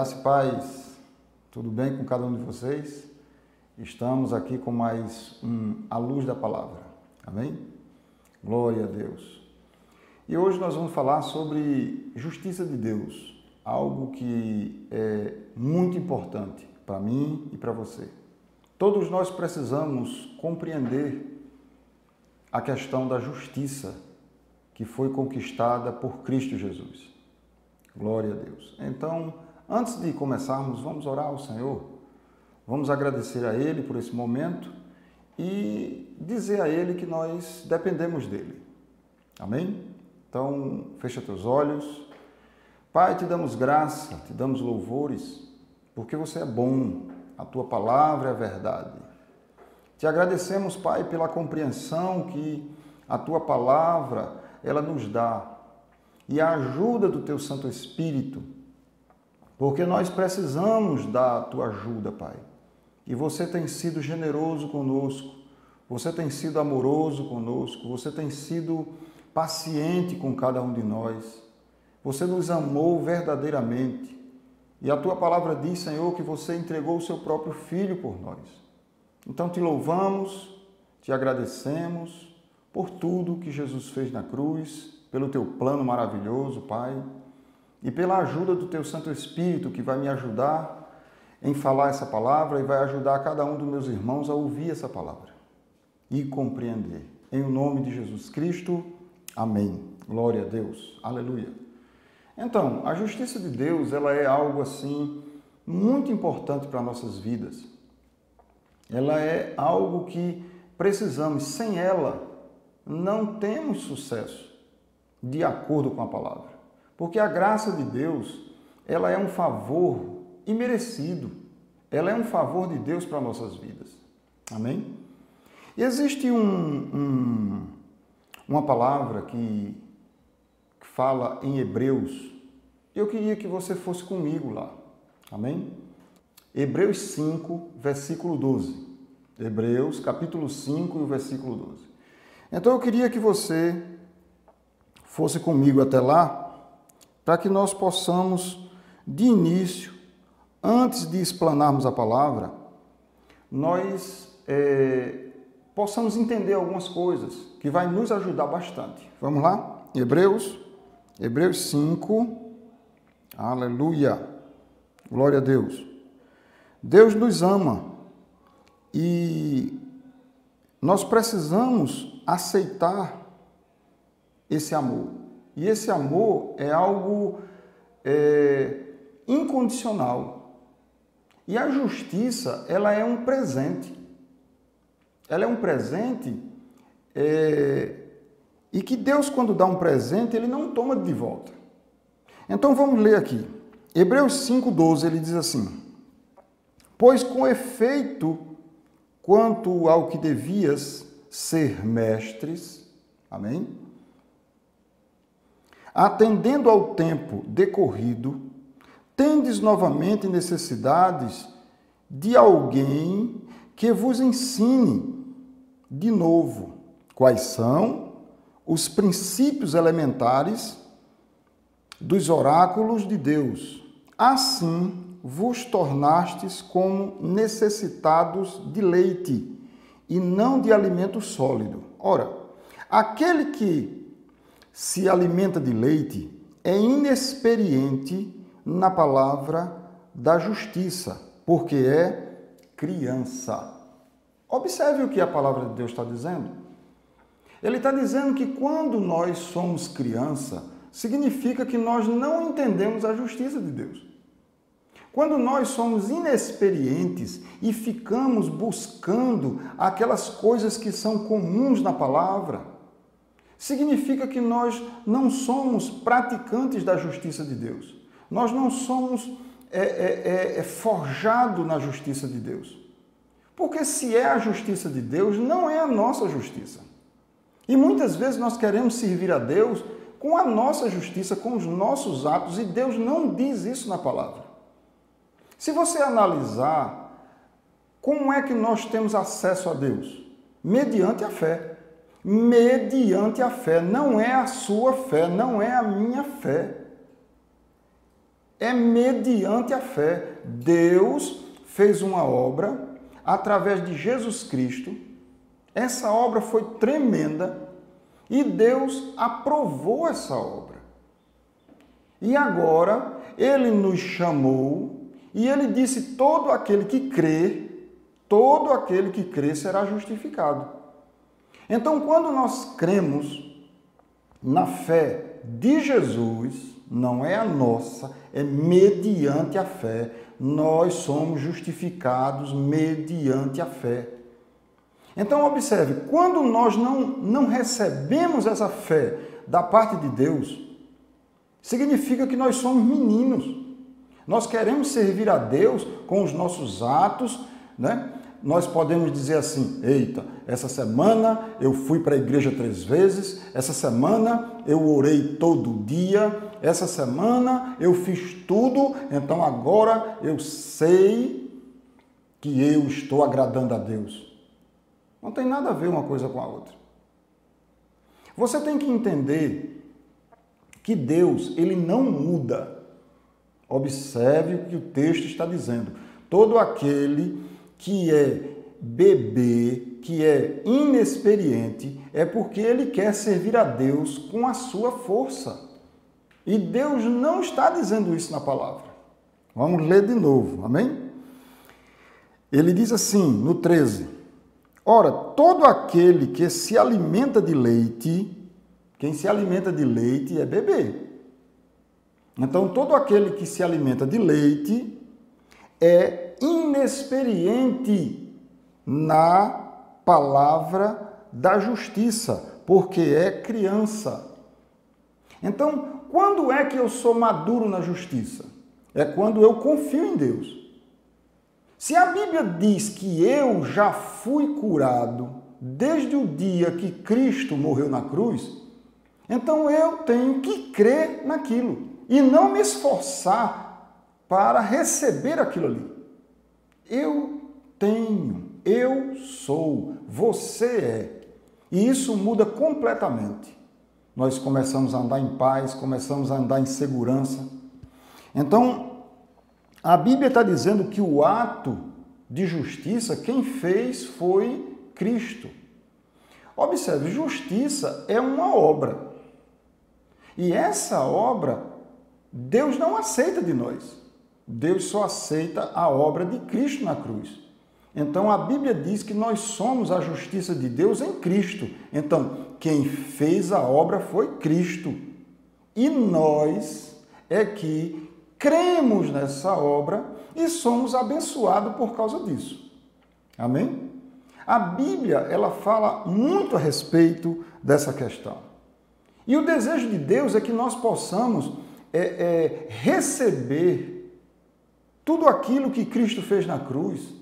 Graça e paz, tudo bem com cada um de vocês? Estamos aqui com mais um A Luz da Palavra, amém? Glória a Deus. E hoje nós vamos falar sobre justiça de Deus, algo que é muito importante para mim e para você. Todos nós precisamos compreender a questão da justiça que foi conquistada por Cristo Jesus. Glória a Deus. Então, antes de começarmos, vamos orar ao Senhor. Vamos agradecer a Ele por esse momento e dizer a Ele que nós dependemos dele. Amém? Então, fecha teus olhos. Pai, te damos graça, te damos louvores, porque você é bom, a tua palavra é verdade. Te agradecemos, Pai, pela compreensão que a tua palavra ela nos dá e a ajuda do teu Santo Espírito, porque nós precisamos da tua ajuda, Pai. E você tem sido generoso conosco, você tem sido amoroso conosco, você tem sido paciente com cada um de nós. Você nos amou verdadeiramente. E a tua palavra diz, Senhor, que você entregou o seu próprio filho por nós. Então te louvamos, te agradecemos por tudo que Jesus fez na cruz pelo teu plano maravilhoso, Pai, e pela ajuda do teu Santo Espírito que vai me ajudar em falar essa palavra e vai ajudar cada um dos meus irmãos a ouvir essa palavra e compreender. Em nome de Jesus Cristo, amém. Glória a Deus. Aleluia. Então, a justiça de Deus, ela é algo assim muito importante para nossas vidas. Ela é algo que precisamos, sem ela não temos sucesso de acordo com a palavra. Porque a graça de Deus, ela é um favor imerecido. Ela é um favor de Deus para nossas vidas. Amém? Existe um, um, uma palavra que, que fala em Hebreus. Eu queria que você fosse comigo lá. Amém? Hebreus 5, versículo 12. Hebreus, capítulo 5 e o versículo 12. Então eu queria que você fosse comigo até lá, para que nós possamos, de início, antes de explanarmos a palavra, nós é, possamos entender algumas coisas que vai nos ajudar bastante. Vamos lá? Hebreus, Hebreus 5, aleluia, glória a Deus. Deus nos ama e nós precisamos aceitar esse amor. E esse amor é algo é, incondicional. E a justiça, ela é um presente. Ela é um presente é, e que Deus, quando dá um presente, ele não toma de volta. Então vamos ler aqui. Hebreus 5,12, ele diz assim: Pois com efeito, quanto ao que devias ser mestres, amém? Atendendo ao tempo decorrido, tendes novamente necessidades de alguém que vos ensine de novo quais são os princípios elementares dos oráculos de Deus. Assim vos tornastes como necessitados de leite e não de alimento sólido. Ora, aquele que se alimenta de leite é inexperiente na palavra da justiça, porque é criança. Observe o que a palavra de Deus está dizendo. Ele está dizendo que quando nós somos criança, significa que nós não entendemos a justiça de Deus. Quando nós somos inexperientes e ficamos buscando aquelas coisas que são comuns na palavra, significa que nós não somos praticantes da justiça de Deus. Nós não somos é, é, é, é forjados na justiça de Deus. Porque se é a justiça de Deus, não é a nossa justiça. E muitas vezes nós queremos servir a Deus com a nossa justiça, com os nossos atos, e Deus não diz isso na palavra. Se você analisar como é que nós temos acesso a Deus? Mediante a fé mediante a fé. Não é a sua fé, não é a minha fé. é mediante a fé. Deus fez uma obra através de Jesus Cristo. Essa obra foi tremenda e Deus aprovou essa obra. E agora ele nos chamou e ele disse: todo aquele que crê, todo aquele que crê será justificado. Então, quando nós cremos na fé de Jesus, não é a nossa, é mediante a fé. Nós somos justificados mediante a fé. Então, observe: quando nós não, não recebemos essa fé da parte de Deus, significa que nós somos meninos. Nós queremos servir a Deus com os nossos atos, né? Nós podemos dizer assim: eita, essa semana eu fui para a igreja três vezes, essa semana eu orei todo dia, essa semana eu fiz tudo, então agora eu sei que eu estou agradando a Deus. Não tem nada a ver uma coisa com a outra. Você tem que entender que Deus, ele não muda. Observe o que o texto está dizendo. Todo aquele que é bebê, que é inexperiente, é porque ele quer servir a Deus com a sua força. E Deus não está dizendo isso na palavra. Vamos ler de novo, amém? Ele diz assim, no 13: Ora, todo aquele que se alimenta de leite, quem se alimenta de leite é bebê. Então, todo aquele que se alimenta de leite é inexperiente na palavra da justiça, porque é criança. Então, quando é que eu sou maduro na justiça? É quando eu confio em Deus. Se a Bíblia diz que eu já fui curado desde o dia que Cristo morreu na cruz, então eu tenho que crer naquilo e não me esforçar para receber aquilo ali. Eu tenho, eu sou, você é. E isso muda completamente. Nós começamos a andar em paz, começamos a andar em segurança. Então, a Bíblia está dizendo que o ato de justiça, quem fez foi Cristo. Observe, justiça é uma obra. E essa obra, Deus não aceita de nós. Deus só aceita a obra de Cristo na cruz. Então a Bíblia diz que nós somos a justiça de Deus em Cristo. Então, quem fez a obra foi Cristo. E nós é que cremos nessa obra e somos abençoados por causa disso. Amém? A Bíblia, ela fala muito a respeito dessa questão. E o desejo de Deus é que nós possamos é, é, receber tudo aquilo que Cristo fez na cruz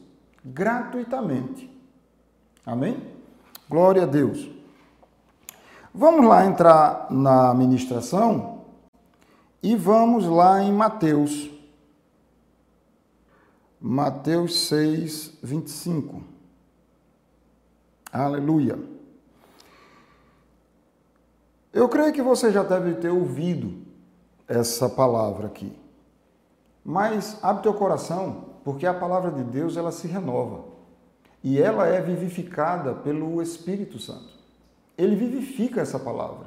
gratuitamente. Amém? Glória a Deus. Vamos lá entrar na ministração e vamos lá em Mateus. Mateus 6, 25. Aleluia. Eu creio que você já deve ter ouvido essa palavra aqui. Mas abre teu coração, porque a palavra de Deus ela se renova. E ela é vivificada pelo Espírito Santo. Ele vivifica essa palavra.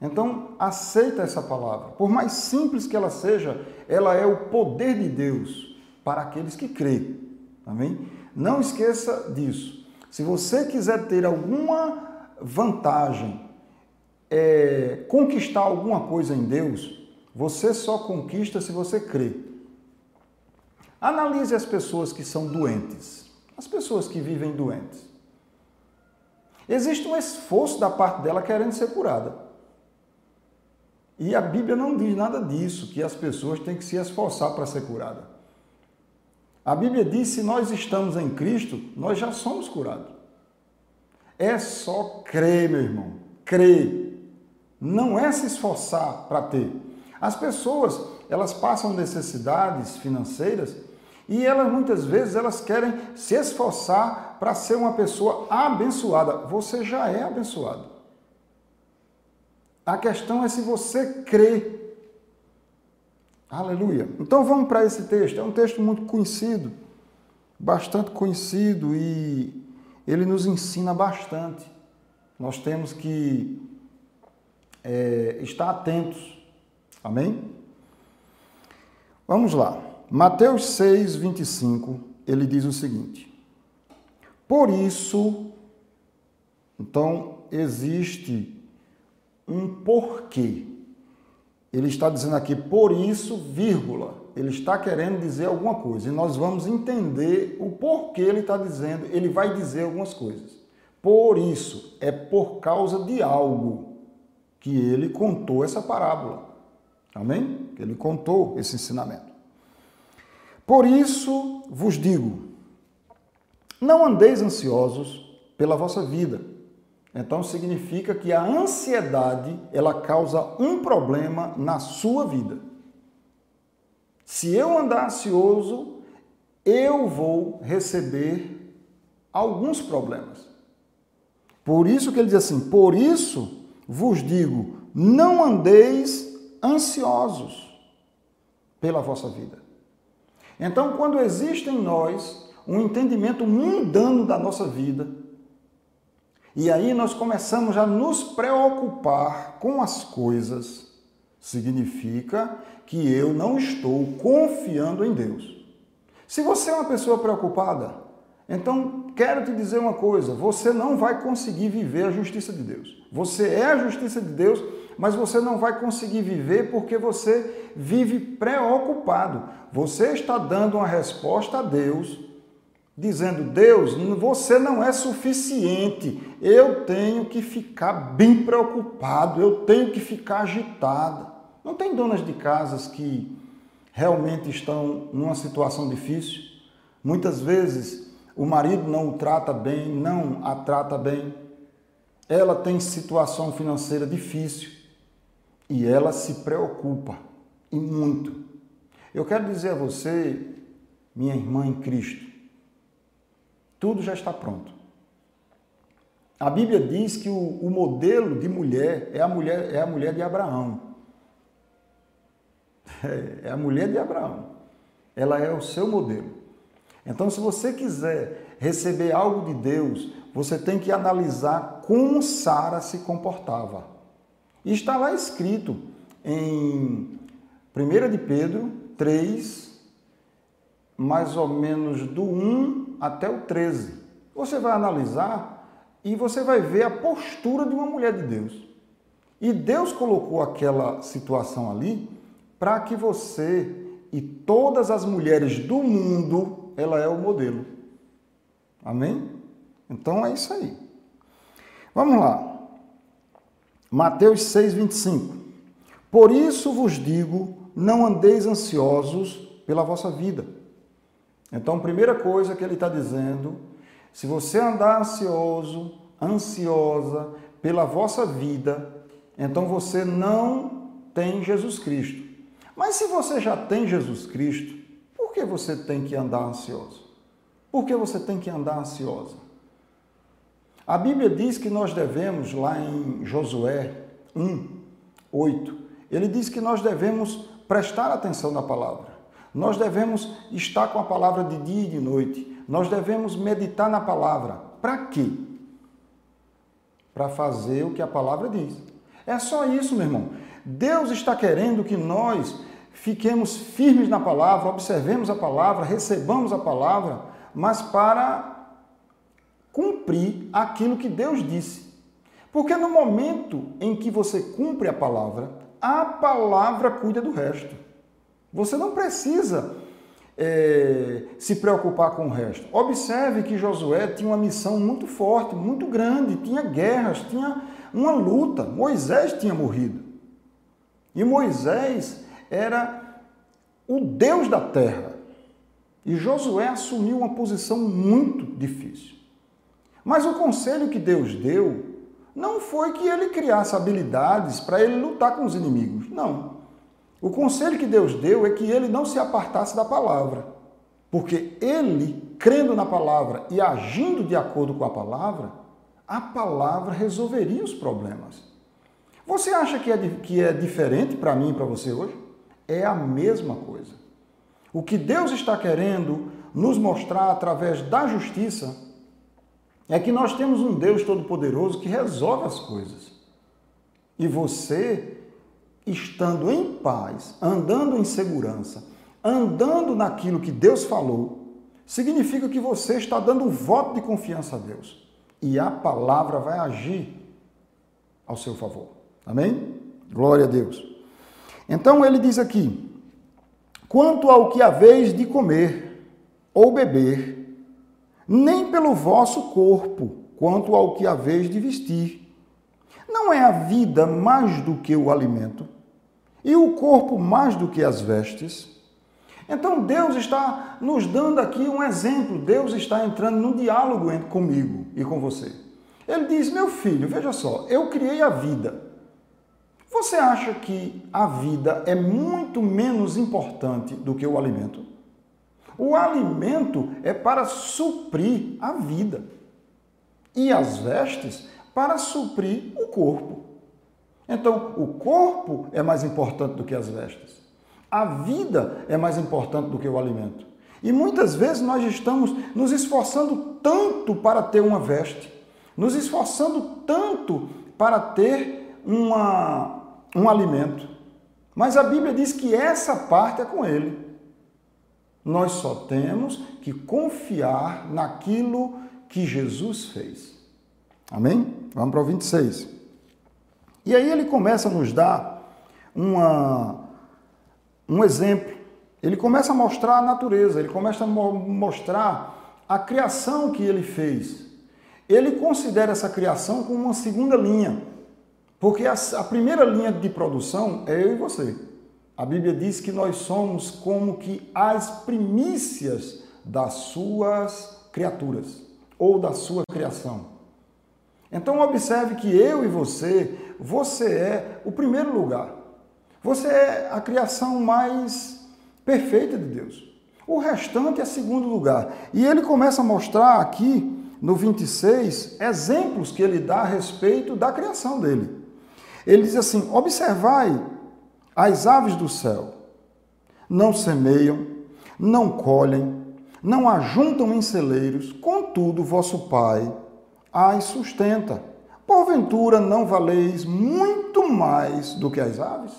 Então, aceita essa palavra. Por mais simples que ela seja, ela é o poder de Deus para aqueles que creem. Amém? Não esqueça disso. Se você quiser ter alguma vantagem, é, conquistar alguma coisa em Deus, você só conquista se você crê. Analise as pessoas que são doentes, as pessoas que vivem doentes. Existe um esforço da parte dela querendo ser curada. E a Bíblia não diz nada disso, que as pessoas têm que se esforçar para ser curada. A Bíblia diz: se nós estamos em Cristo, nós já somos curados. É só crer, meu irmão. Crer. Não é se esforçar para ter. As pessoas, elas passam necessidades financeiras e elas muitas vezes elas querem se esforçar para ser uma pessoa abençoada. Você já é abençoado. A questão é se você crê. Aleluia. Então vamos para esse texto. É um texto muito conhecido, bastante conhecido e ele nos ensina bastante. Nós temos que é, estar atentos. Amém? Vamos lá. Mateus 6, 25, ele diz o seguinte: Por isso, então, existe um porquê. Ele está dizendo aqui, por isso, vírgula. Ele está querendo dizer alguma coisa. E nós vamos entender o porquê ele está dizendo. Ele vai dizer algumas coisas. Por isso, é por causa de algo que ele contou essa parábola. Amém? Ele contou esse ensinamento. Por isso vos digo: não andeis ansiosos pela vossa vida. Então significa que a ansiedade, ela causa um problema na sua vida. Se eu andar ansioso, eu vou receber alguns problemas. Por isso que ele diz assim: Por isso vos digo, não andeis ansiosos pela vossa vida. Então, quando existe em nós um entendimento mundano da nossa vida, e aí nós começamos a nos preocupar com as coisas, significa que eu não estou confiando em Deus. Se você é uma pessoa preocupada, então quero te dizer uma coisa: você não vai conseguir viver a justiça de Deus. Você é a justiça de Deus mas você não vai conseguir viver porque você vive preocupado. Você está dando uma resposta a Deus, dizendo: Deus, você não é suficiente, eu tenho que ficar bem preocupado, eu tenho que ficar agitado. Não tem donas de casas que realmente estão numa situação difícil? Muitas vezes o marido não o trata bem, não a trata bem. Ela tem situação financeira difícil e ela se preocupa, e muito. Eu quero dizer a você, minha irmã em Cristo, tudo já está pronto. A Bíblia diz que o, o modelo de mulher é a mulher, é a mulher de Abraão. É, é a mulher de Abraão. Ela é o seu modelo. Então, se você quiser receber algo de Deus, você tem que analisar como Sara se comportava. E está lá escrito em 1 de Pedro 3, mais ou menos do 1 até o 13. Você vai analisar e você vai ver a postura de uma mulher de Deus. E Deus colocou aquela situação ali para que você e todas as mulheres do mundo, ela é o modelo. Amém? Então é isso aí. Vamos lá. Mateus 6, 25. Por isso vos digo, não andeis ansiosos pela vossa vida. Então, primeira coisa que ele está dizendo, se você andar ansioso, ansiosa pela vossa vida, então você não tem Jesus Cristo. Mas se você já tem Jesus Cristo, por que você tem que andar ansioso? Por que você tem que andar ansiosa? A Bíblia diz que nós devemos, lá em Josué 1, 8, ele diz que nós devemos prestar atenção na palavra. Nós devemos estar com a palavra de dia e de noite. Nós devemos meditar na palavra. Para quê? Para fazer o que a palavra diz. É só isso, meu irmão. Deus está querendo que nós fiquemos firmes na palavra, observemos a palavra, recebamos a palavra, mas para cumprir aquilo que Deus disse. Porque no momento em que você cumpre a palavra, a palavra cuida do resto. Você não precisa é, se preocupar com o resto. Observe que Josué tinha uma missão muito forte, muito grande, tinha guerras, tinha uma luta. Moisés tinha morrido. E Moisés era o Deus da terra. E Josué assumiu uma posição muito difícil. Mas o conselho que Deus deu não foi que ele criasse habilidades para ele lutar com os inimigos. Não. O conselho que Deus deu é que ele não se apartasse da palavra. Porque ele, crendo na palavra e agindo de acordo com a palavra, a palavra resolveria os problemas. Você acha que é, que é diferente para mim e para você hoje? é a mesma coisa. O que Deus está querendo nos mostrar através da justiça é que nós temos um Deus Todo-Poderoso que resolve as coisas. E você, estando em paz, andando em segurança, andando naquilo que Deus falou, significa que você está dando um voto de confiança a Deus. E a palavra vai agir ao seu favor. Amém? Glória a Deus. Então ele diz aqui: quanto ao que haveis de comer ou beber, nem pelo vosso corpo, quanto ao que haveis de vestir. Não é a vida mais do que o alimento, e o corpo mais do que as vestes? Então Deus está nos dando aqui um exemplo, Deus está entrando num diálogo comigo e com você. Ele diz: Meu filho, veja só, eu criei a vida. Você acha que a vida é muito menos importante do que o alimento? O alimento é para suprir a vida e as vestes para suprir o corpo. Então, o corpo é mais importante do que as vestes. A vida é mais importante do que o alimento. E muitas vezes nós estamos nos esforçando tanto para ter uma veste, nos esforçando tanto para ter uma, um alimento. Mas a Bíblia diz que essa parte é com ele. Nós só temos que confiar naquilo que Jesus fez. Amém? Vamos para o 26. E aí ele começa a nos dar uma, um exemplo. Ele começa a mostrar a natureza, ele começa a mostrar a criação que ele fez. Ele considera essa criação como uma segunda linha. Porque a, a primeira linha de produção é eu e você. A Bíblia diz que nós somos como que as primícias das suas criaturas ou da sua criação. Então observe que eu e você, você é o primeiro lugar. Você é a criação mais perfeita de Deus. O restante é segundo lugar. E ele começa a mostrar aqui no 26 exemplos que ele dá a respeito da criação dele. Ele diz assim: Observai as aves do céu, não semeiam, não colhem, não ajuntam em celeiros, contudo, vosso Pai as sustenta. Porventura não valeis muito mais do que as aves?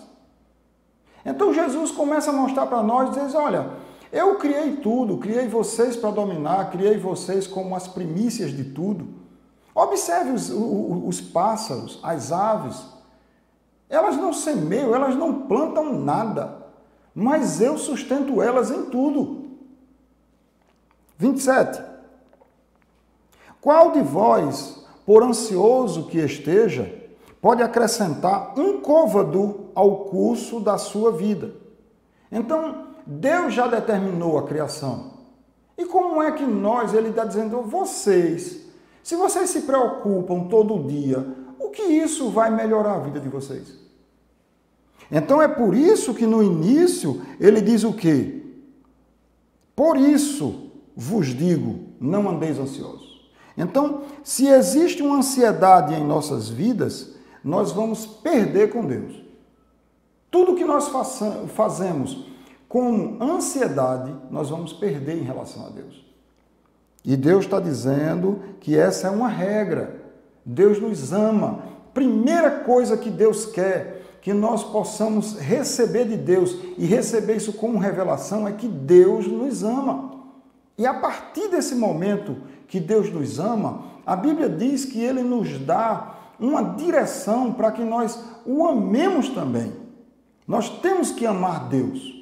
Então Jesus começa a mostrar para nós, diz: olha, eu criei tudo, criei vocês para dominar, criei vocês como as primícias de tudo. Observe os, os, os pássaros, as aves, elas não semeiam, elas não plantam nada, mas eu sustento elas em tudo. 27. Qual de vós, por ansioso que esteja, pode acrescentar um côvado ao curso da sua vida? Então, Deus já determinou a criação. E como é que nós, ele está dizendo, vocês, se vocês se preocupam todo dia, o que isso vai melhorar a vida de vocês? Então é por isso que no início ele diz o quê? Por isso vos digo, não andeis ansiosos. Então, se existe uma ansiedade em nossas vidas, nós vamos perder com Deus. Tudo que nós fazemos com ansiedade, nós vamos perder em relação a Deus. E Deus está dizendo que essa é uma regra. Deus nos ama. Primeira coisa que Deus quer que nós possamos receber de Deus e receber isso como revelação é que Deus nos ama. E a partir desse momento que Deus nos ama, a Bíblia diz que ele nos dá uma direção para que nós o amemos também. Nós temos que amar Deus.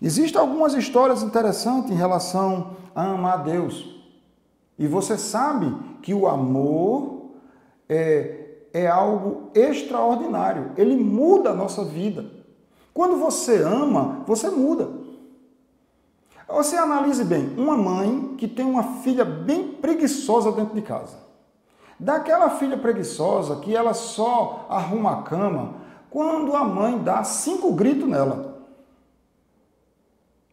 Existem algumas histórias interessantes em relação a amar Deus. E você sabe que o amor é, é algo extraordinário. Ele muda a nossa vida. Quando você ama, você muda. Você analise bem, uma mãe que tem uma filha bem preguiçosa dentro de casa. Daquela filha preguiçosa que ela só arruma a cama quando a mãe dá cinco gritos nela.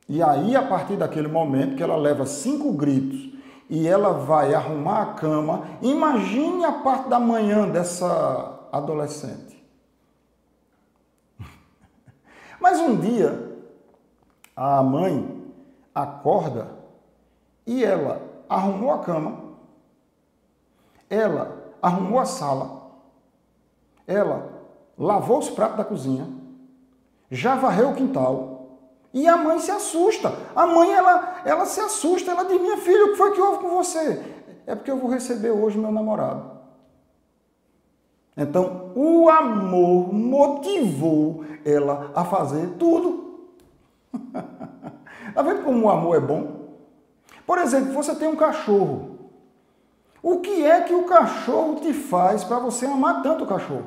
E aí, a partir daquele momento que ela leva cinco gritos e ela vai arrumar a cama. Imagine a parte da manhã dessa adolescente. Mas um dia, a mãe acorda e ela arrumou a cama, ela arrumou a sala, ela lavou os pratos da cozinha, já varreu o quintal, e a mãe se assusta. A mãe, ela, ela se assusta. Ela diz, minha filha, o que foi que houve com você? É porque eu vou receber hoje meu namorado. Então, o amor motivou ela a fazer tudo. Está vendo como o amor é bom? Por exemplo, você tem um cachorro. O que é que o cachorro te faz para você amar tanto o cachorro?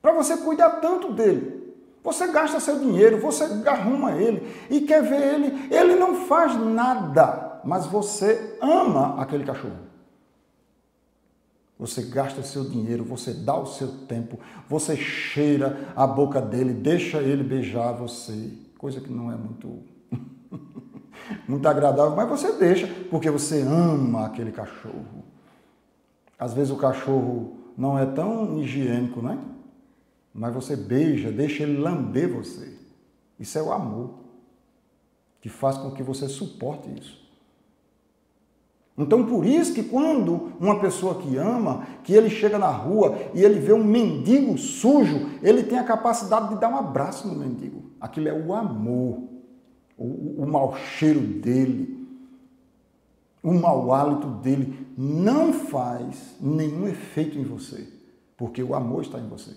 Para você cuidar tanto dele? Você gasta seu dinheiro, você arruma ele e quer ver ele. Ele não faz nada, mas você ama aquele cachorro. Você gasta seu dinheiro, você dá o seu tempo, você cheira a boca dele, deixa ele beijar você. Coisa que não é muito, muito agradável, mas você deixa, porque você ama aquele cachorro. Às vezes o cachorro não é tão higiênico, né? Mas você beija, deixa ele lamber você. Isso é o amor que faz com que você suporte isso. Então, por isso que quando uma pessoa que ama, que ele chega na rua e ele vê um mendigo sujo, ele tem a capacidade de dar um abraço no mendigo. Aquilo é o amor, o, o mau cheiro dele, o mau hálito dele não faz nenhum efeito em você, porque o amor está em você.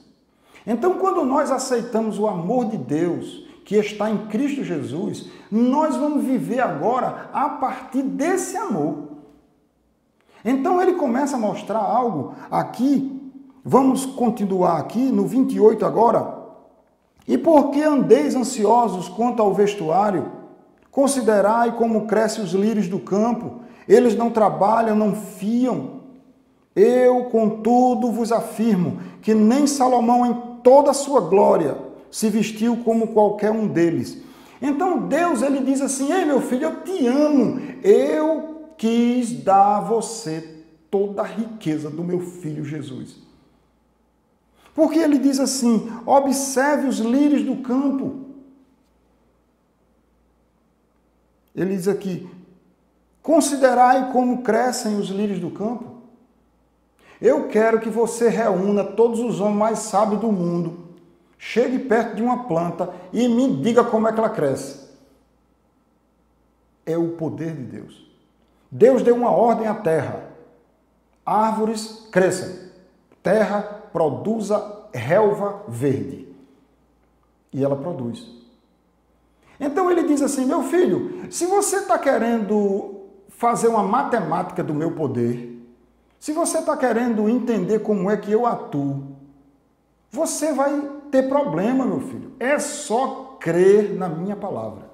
Então, quando nós aceitamos o amor de Deus, que está em Cristo Jesus, nós vamos viver agora a partir desse amor. Então, ele começa a mostrar algo aqui. Vamos continuar aqui no 28 agora. E por que andeis ansiosos quanto ao vestuário? Considerai como crescem os lírios do campo. Eles não trabalham, não fiam. Eu, contudo, vos afirmo que nem Salomão em toda a sua glória, se vestiu como qualquer um deles. Então Deus ele diz assim: "Ei, meu filho, eu te amo. Eu quis dar a você toda a riqueza do meu filho Jesus." Porque ele diz assim: "Observe os lírios do campo." Ele diz aqui: "Considerai como crescem os lírios do campo." Eu quero que você reúna todos os homens mais sábios do mundo, chegue perto de uma planta e me diga como é que ela cresce. É o poder de Deus. Deus deu uma ordem à terra: árvores cresçam, terra produza relva verde. E ela produz. Então ele diz assim: meu filho, se você está querendo fazer uma matemática do meu poder, se você está querendo entender como é que eu atuo, você vai ter problema, meu filho. É só crer na minha palavra.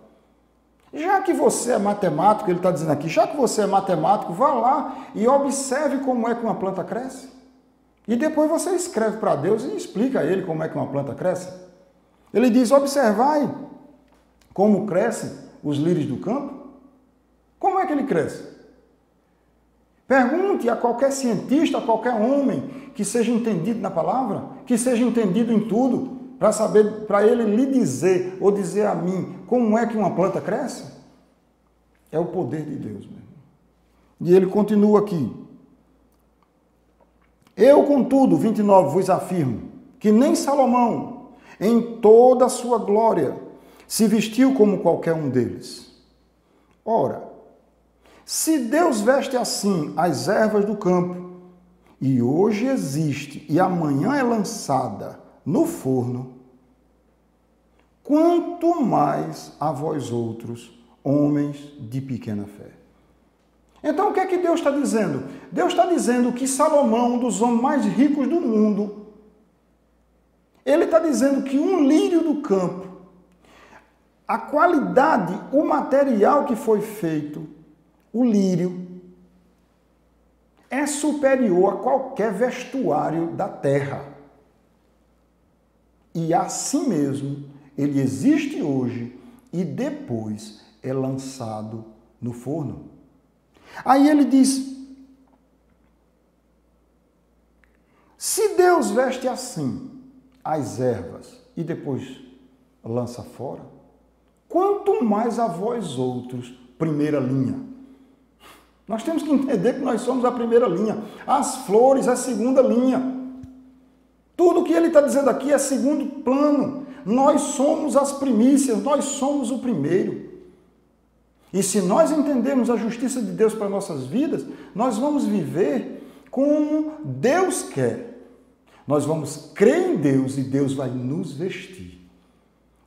Já que você é matemático, ele está dizendo aqui, já que você é matemático, vá lá e observe como é que uma planta cresce. E depois você escreve para Deus e explica a ele como é que uma planta cresce. Ele diz: observai como crescem os lírios do campo. Como é que ele cresce? Pergunte a qualquer cientista, a qualquer homem que seja entendido na palavra, que seja entendido em tudo, para saber, para ele lhe dizer ou dizer a mim como é que uma planta cresce. É o poder de Deus, meu E ele continua aqui. Eu, contudo, 29, vos afirmo que nem Salomão, em toda a sua glória, se vestiu como qualquer um deles. Ora, se Deus veste assim as ervas do campo, e hoje existe e amanhã é lançada no forno, quanto mais a vós outros, homens de pequena fé. Então o que é que Deus está dizendo? Deus está dizendo que Salomão, um dos homens mais ricos do mundo, ele está dizendo que um lírio do campo, a qualidade, o material que foi feito, o lírio é superior a qualquer vestuário da terra. E assim mesmo, ele existe hoje e depois é lançado no forno. Aí ele diz: Se Deus veste assim as ervas e depois lança fora. Quanto mais a vós outros, primeira linha. Nós temos que entender que nós somos a primeira linha. As flores, a segunda linha. Tudo que ele está dizendo aqui é segundo plano. Nós somos as primícias, nós somos o primeiro. E se nós entendemos a justiça de Deus para nossas vidas, nós vamos viver como Deus quer. Nós vamos crer em Deus e Deus vai nos vestir.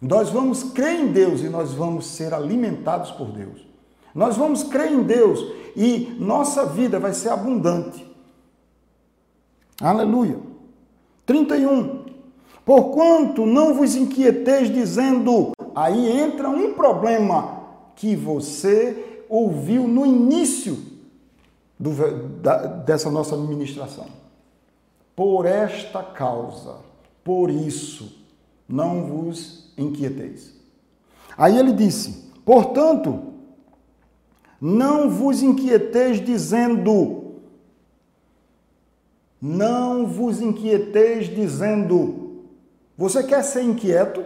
Nós vamos crer em Deus e nós vamos ser alimentados por Deus. Nós vamos crer em Deus e nossa vida vai ser abundante. Aleluia. 31. Porquanto não vos inquieteis dizendo, aí entra um problema que você ouviu no início do, da, dessa nossa ministração. Por esta causa, por isso, não vos inquieteis. Aí ele disse: portanto, não vos inquieteis dizendo, não vos inquieteis dizendo, você quer ser inquieto?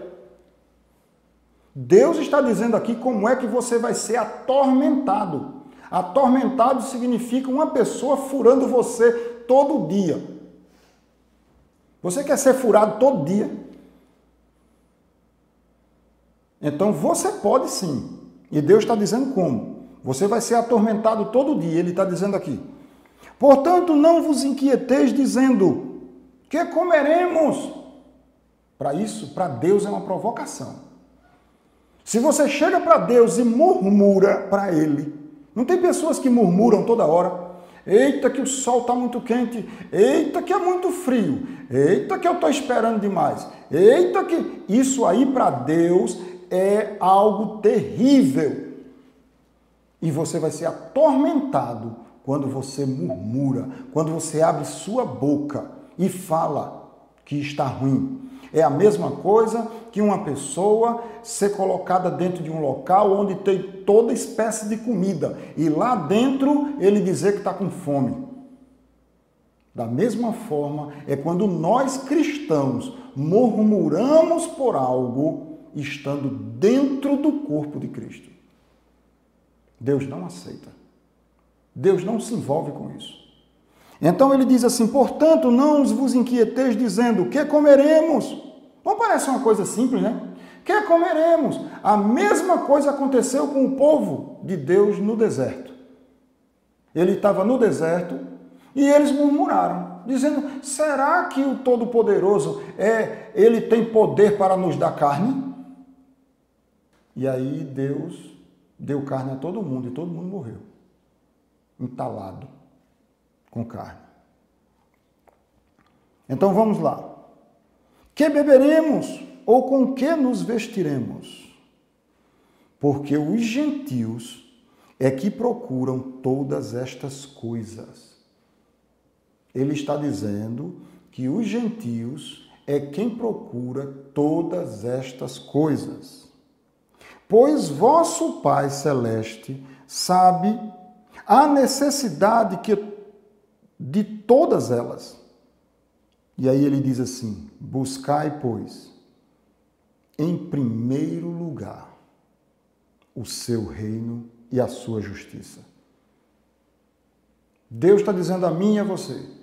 Deus está dizendo aqui como é que você vai ser atormentado. Atormentado significa uma pessoa furando você todo dia. Você quer ser furado todo dia? Então você pode sim. E Deus está dizendo como. Você vai ser atormentado todo dia. Ele está dizendo aqui. Portanto, não vos inquieteis dizendo: que comeremos? Para isso, para Deus é uma provocação. Se você chega para Deus e murmura para Ele, não tem pessoas que murmuram toda hora. Eita, que o sol está muito quente. Eita, que é muito frio. Eita, que eu estou esperando demais. Eita, que. Isso aí para Deus é algo terrível. E você vai ser atormentado quando você murmura, quando você abre sua boca e fala que está ruim. É a mesma coisa que uma pessoa ser colocada dentro de um local onde tem toda espécie de comida e lá dentro ele dizer que está com fome. Da mesma forma, é quando nós cristãos murmuramos por algo estando dentro do corpo de Cristo. Deus não aceita. Deus não se envolve com isso. Então ele diz assim: portanto, não vos inquieteis dizendo: o que comeremos? Não parece uma coisa simples, né? Que comeremos? A mesma coisa aconteceu com o povo de Deus no deserto. Ele estava no deserto e eles murmuraram, dizendo: será que o Todo-Poderoso é, ele tem poder para nos dar carne? E aí Deus deu carne a todo mundo e todo mundo morreu, entalado com carne. Então vamos lá. Que beberemos ou com que nos vestiremos? Porque os gentios é que procuram todas estas coisas. Ele está dizendo que os gentios é quem procura todas estas coisas. Pois vosso Pai celeste sabe a necessidade que de todas elas. E aí ele diz assim: Buscai, pois, em primeiro lugar o seu reino e a sua justiça. Deus está dizendo a mim e a você: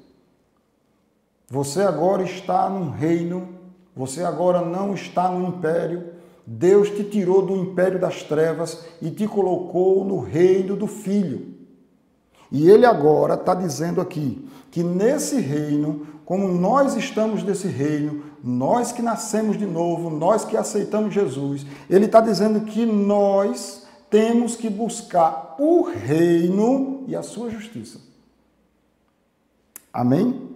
você agora está num reino, você agora não está no império. Deus te tirou do império das trevas e te colocou no reino do Filho. E ele agora está dizendo aqui que nesse reino, como nós estamos nesse reino, nós que nascemos de novo, nós que aceitamos Jesus, ele está dizendo que nós temos que buscar o reino e a sua justiça. Amém?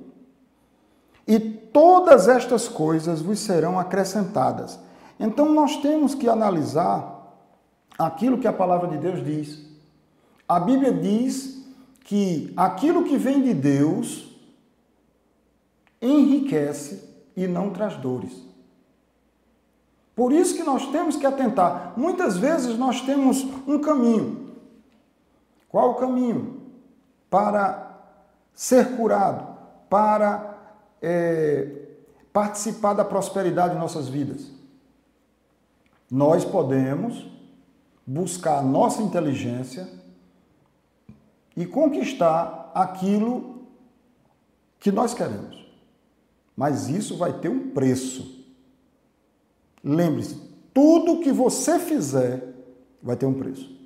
E todas estas coisas vos serão acrescentadas. Então nós temos que analisar aquilo que a palavra de Deus diz. A Bíblia diz que aquilo que vem de Deus enriquece e não traz dores. Por isso que nós temos que atentar. Muitas vezes nós temos um caminho. Qual o caminho? Para ser curado, para é, participar da prosperidade em nossas vidas. Nós podemos buscar nossa inteligência e conquistar aquilo que nós queremos. Mas isso vai ter um preço. Lembre-se, tudo que você fizer vai ter um preço.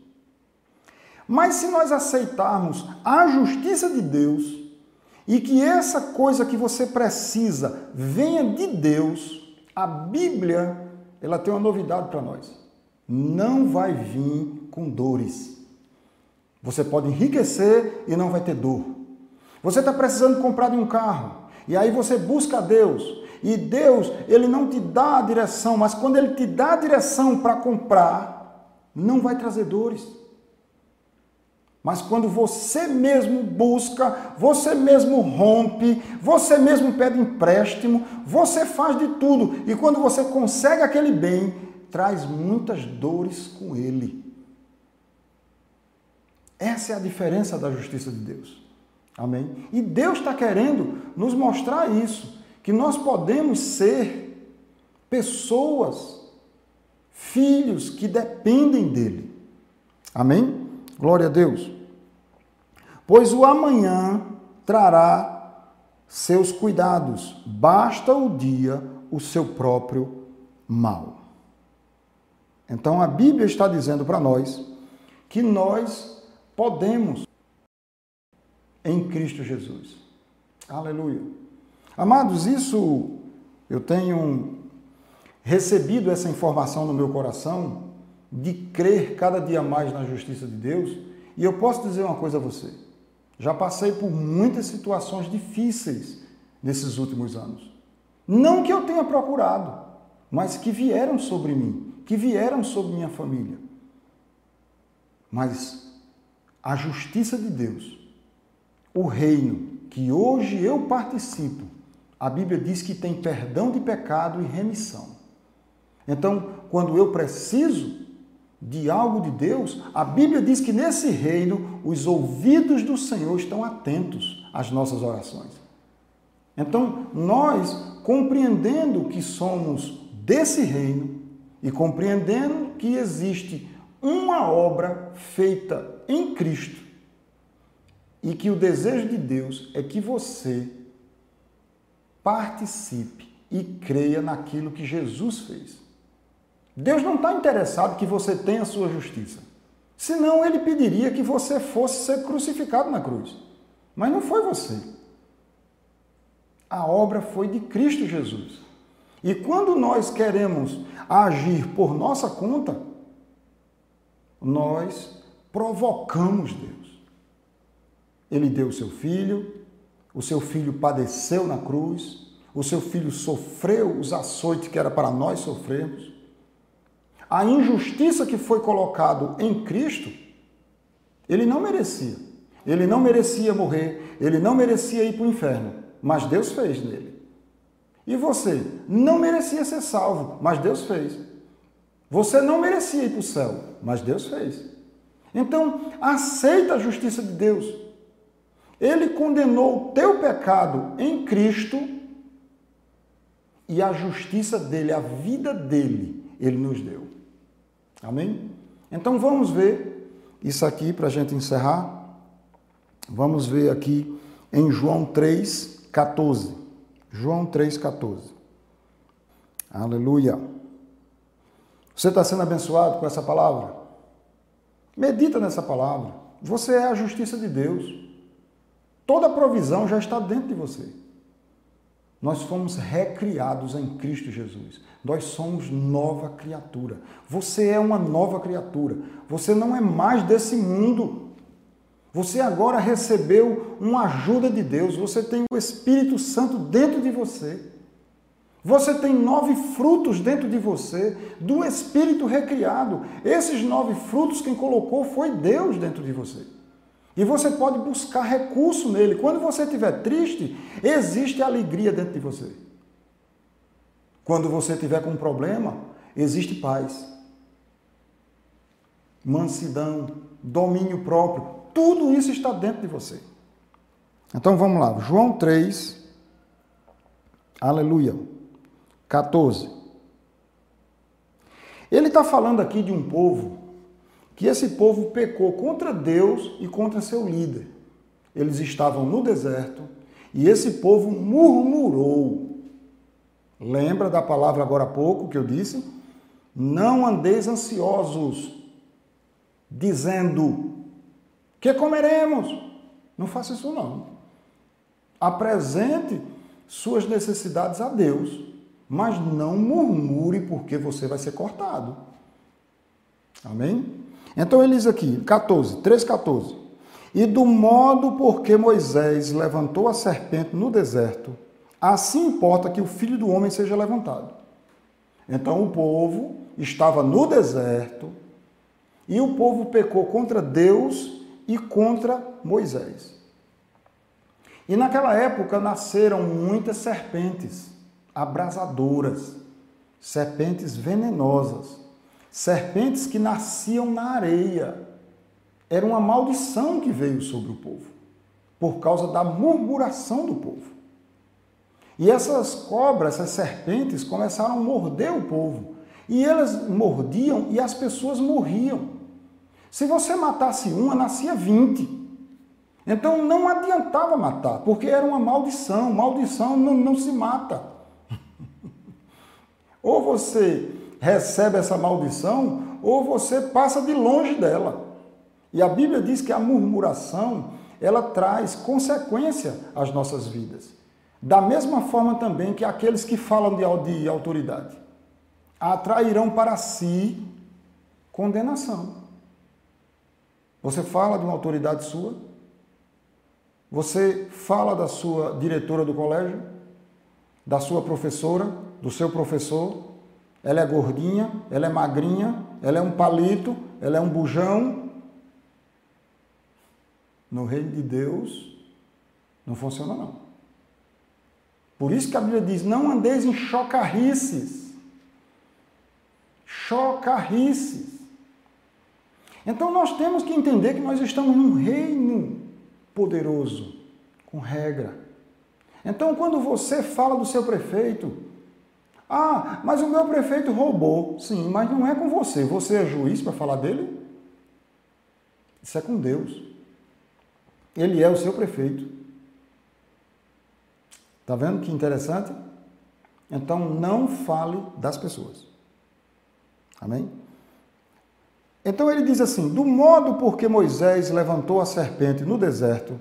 Mas se nós aceitarmos a justiça de Deus e que essa coisa que você precisa venha de Deus, a Bíblia, ela tem uma novidade para nós. Não vai vir com dores. Você pode enriquecer e não vai ter dor. Você está precisando comprar um carro e aí você busca Deus e Deus, ele não te dá a direção, mas quando ele te dá a direção para comprar, não vai trazer dores. Mas quando você mesmo busca, você mesmo rompe, você mesmo pede empréstimo, você faz de tudo. E quando você consegue aquele bem, traz muitas dores com ele. Essa é a diferença da justiça de Deus. Amém? E Deus está querendo nos mostrar isso, que nós podemos ser pessoas, filhos que dependem dele. Amém? Glória a Deus. Pois o amanhã trará seus cuidados, basta o dia o seu próprio mal. Então a Bíblia está dizendo para nós que nós podemos em Cristo Jesus. Aleluia. Amados, isso eu tenho recebido essa informação no meu coração de crer cada dia mais na justiça de Deus, e eu posso dizer uma coisa a você. Já passei por muitas situações difíceis nesses últimos anos. Não que eu tenha procurado, mas que vieram sobre mim, que vieram sobre minha família. Mas a justiça de Deus, o reino que hoje eu participo, a Bíblia diz que tem perdão de pecado e remissão. Então, quando eu preciso de algo de Deus, a Bíblia diz que nesse reino os ouvidos do Senhor estão atentos às nossas orações. Então, nós, compreendendo que somos desse reino e compreendendo que existe uma obra feita em Cristo e que o desejo de Deus é que você participe e creia naquilo que Jesus fez. Deus não está interessado que você tenha sua justiça. Senão ele pediria que você fosse ser crucificado na cruz. Mas não foi você. A obra foi de Cristo Jesus. E quando nós queremos agir por nossa conta, nós provocamos Deus. Ele deu o seu filho, o seu filho padeceu na cruz, o seu filho sofreu os açoites que era para nós sofrermos a injustiça que foi colocado em Cristo, ele não merecia. Ele não merecia morrer, ele não merecia ir para o inferno, mas Deus fez nele. E você não merecia ser salvo, mas Deus fez. Você não merecia ir para o céu, mas Deus fez. Então, aceita a justiça de Deus. Ele condenou o teu pecado em Cristo e a justiça dele, a vida dele, ele nos deu. Amém? Então vamos ver isso aqui para a gente encerrar. Vamos ver aqui em João 3, 14. João 3, 14. Aleluia. Você está sendo abençoado com essa palavra? Medita nessa palavra. Você é a justiça de Deus. Toda provisão já está dentro de você. Nós fomos recriados em Cristo Jesus. Nós somos nova criatura. Você é uma nova criatura. Você não é mais desse mundo. Você agora recebeu uma ajuda de Deus. Você tem o Espírito Santo dentro de você. Você tem nove frutos dentro de você do Espírito recriado. Esses nove frutos quem colocou foi Deus dentro de você. E você pode buscar recurso nele. Quando você estiver triste, existe alegria dentro de você. Quando você estiver com um problema, existe paz. Mansidão, domínio próprio, tudo isso está dentro de você. Então vamos lá, João 3, aleluia, 14. Ele está falando aqui de um povo que esse povo pecou contra Deus e contra seu líder. Eles estavam no deserto e esse povo murmurou. Lembra da palavra agora há pouco que eu disse? Não andeis ansiosos, dizendo: que comeremos? Não faça isso não. Apresente suas necessidades a Deus, mas não murmure porque você vai ser cortado. Amém? Então ele diz aqui, 14, 3,14. E do modo por que Moisés levantou a serpente no deserto, assim importa que o filho do homem seja levantado. Então o povo estava no deserto e o povo pecou contra Deus e contra Moisés. E naquela época nasceram muitas serpentes abrasadoras, serpentes venenosas, serpentes que nasciam na areia. Era uma maldição que veio sobre o povo, por causa da murmuração do povo. E essas cobras, essas serpentes, começaram a morder o povo. E elas mordiam e as pessoas morriam. Se você matasse uma, nascia 20. Então não adiantava matar, porque era uma maldição. Maldição não, não se mata. ou você recebe essa maldição, ou você passa de longe dela. E a Bíblia diz que a murmuração, ela traz consequência às nossas vidas. Da mesma forma também que aqueles que falam de, de autoridade atrairão para si condenação. Você fala de uma autoridade sua, você fala da sua diretora do colégio, da sua professora, do seu professor. Ela é gordinha, ela é magrinha, ela é um palito, ela é um bujão. No reino de Deus não funciona não. Por isso que a Bíblia diz: não andeis em chocarrices. Chocarrices. Então nós temos que entender que nós estamos num reino poderoso, com regra. Então, quando você fala do seu prefeito, ah, mas o meu prefeito roubou. Sim, mas não é com você. Você é juiz para falar dele? Isso é com Deus. Ele é o seu prefeito. Está vendo que interessante? Então, não fale das pessoas. Amém? Então ele diz assim: do modo por que Moisés levantou a serpente no deserto,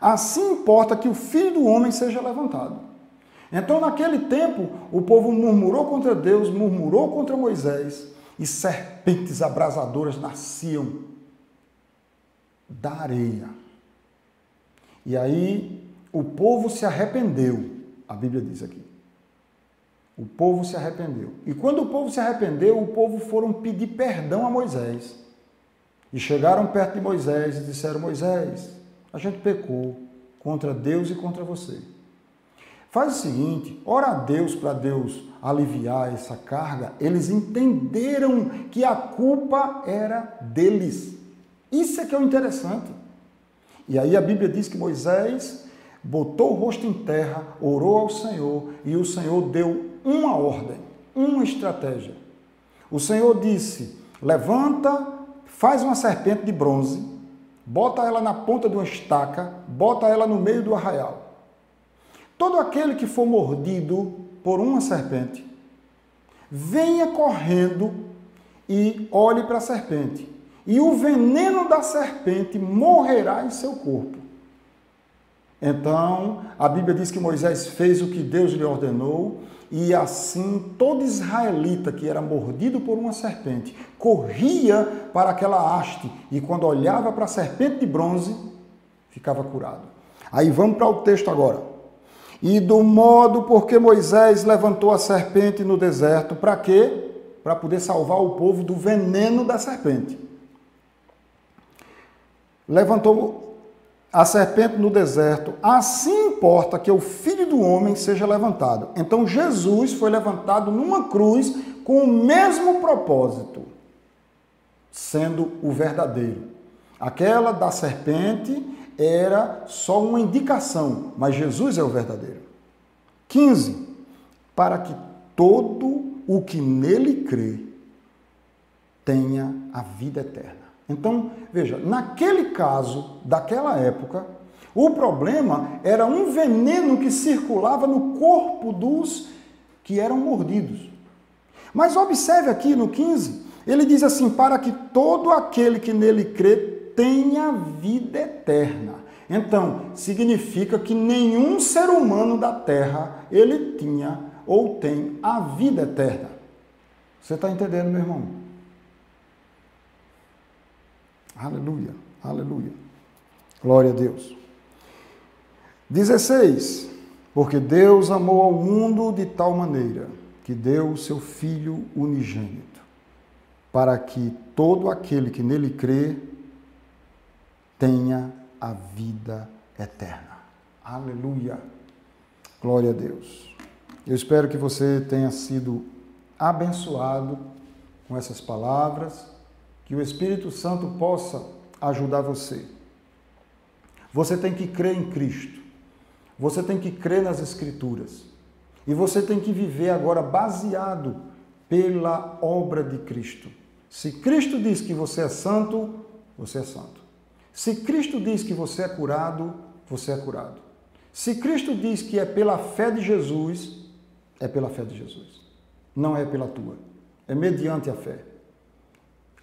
assim importa que o filho do homem seja levantado. Então, naquele tempo, o povo murmurou contra Deus, murmurou contra Moisés, e serpentes abrasadoras nasciam da areia. E aí o povo se arrependeu, a Bíblia diz aqui. O povo se arrependeu. E quando o povo se arrependeu, o povo foram pedir perdão a Moisés. E chegaram perto de Moisés e disseram: Moisés, a gente pecou contra Deus e contra você. Faz o seguinte, ora a Deus para Deus aliviar essa carga. Eles entenderam que a culpa era deles. Isso é que é o interessante. E aí a Bíblia diz que Moisés botou o rosto em terra, orou ao Senhor e o Senhor deu uma ordem, uma estratégia. O Senhor disse: levanta, faz uma serpente de bronze, bota ela na ponta de uma estaca, bota ela no meio do arraial. Todo aquele que for mordido por uma serpente, venha correndo e olhe para a serpente. E o veneno da serpente morrerá em seu corpo. Então, a Bíblia diz que Moisés fez o que Deus lhe ordenou, e assim todo israelita que era mordido por uma serpente corria para aquela haste, e quando olhava para a serpente de bronze, ficava curado. Aí vamos para o texto agora. E do modo porque Moisés levantou a serpente no deserto, para quê? Para poder salvar o povo do veneno da serpente. Levantou a serpente no deserto, assim importa que o filho do homem seja levantado. Então Jesus foi levantado numa cruz com o mesmo propósito, sendo o verdadeiro. Aquela da serpente era só uma indicação, mas Jesus é o verdadeiro. 15. Para que todo o que nele crê tenha a vida eterna. Então, veja, naquele caso, daquela época, o problema era um veneno que circulava no corpo dos que eram mordidos. Mas observe aqui no 15, ele diz assim: para que todo aquele que nele crê tenha vida eterna. Então, significa que nenhum ser humano da terra ele tinha ou tem a vida eterna. Você está entendendo, meu irmão? Aleluia, aleluia. Glória a Deus. 16. Porque Deus amou ao mundo de tal maneira que deu o seu Filho unigênito, para que todo aquele que nele crê tenha a vida eterna. Aleluia. Glória a Deus. Eu espero que você tenha sido abençoado com essas palavras, que o Espírito Santo possa ajudar você. Você tem que crer em Cristo. Você tem que crer nas Escrituras. E você tem que viver agora baseado pela obra de Cristo. Se Cristo diz que você é santo, você é santo. Se Cristo diz que você é curado, você é curado. Se Cristo diz que é pela fé de Jesus, é pela fé de Jesus não é pela tua, é mediante a fé.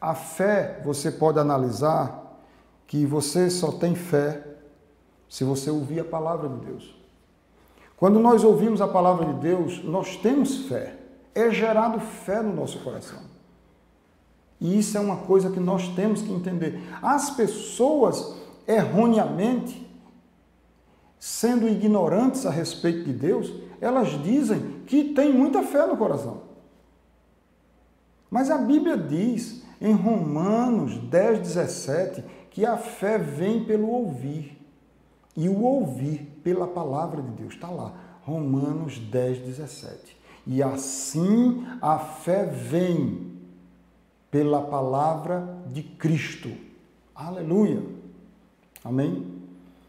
A fé, você pode analisar que você só tem fé se você ouvir a palavra de Deus. Quando nós ouvimos a palavra de Deus, nós temos fé. É gerado fé no nosso coração. E isso é uma coisa que nós temos que entender. As pessoas, erroneamente, sendo ignorantes a respeito de Deus, elas dizem que têm muita fé no coração. Mas a Bíblia diz em Romanos 10, 17 que a fé vem pelo ouvir. E o ouvir pela palavra de Deus. Está lá, Romanos 10, 17. E assim a fé vem pela palavra de Cristo. Aleluia. Amém?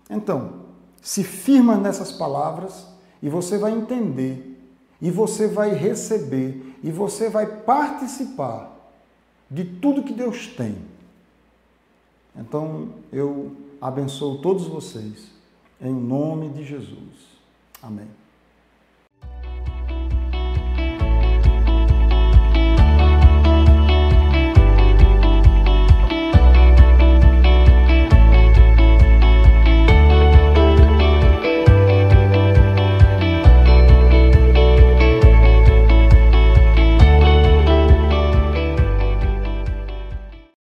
Então, se firma nessas palavras e você vai entender, e você vai receber, e você vai participar de tudo que Deus tem. Então, eu abençoo todos vocês, em nome de Jesus. Amém.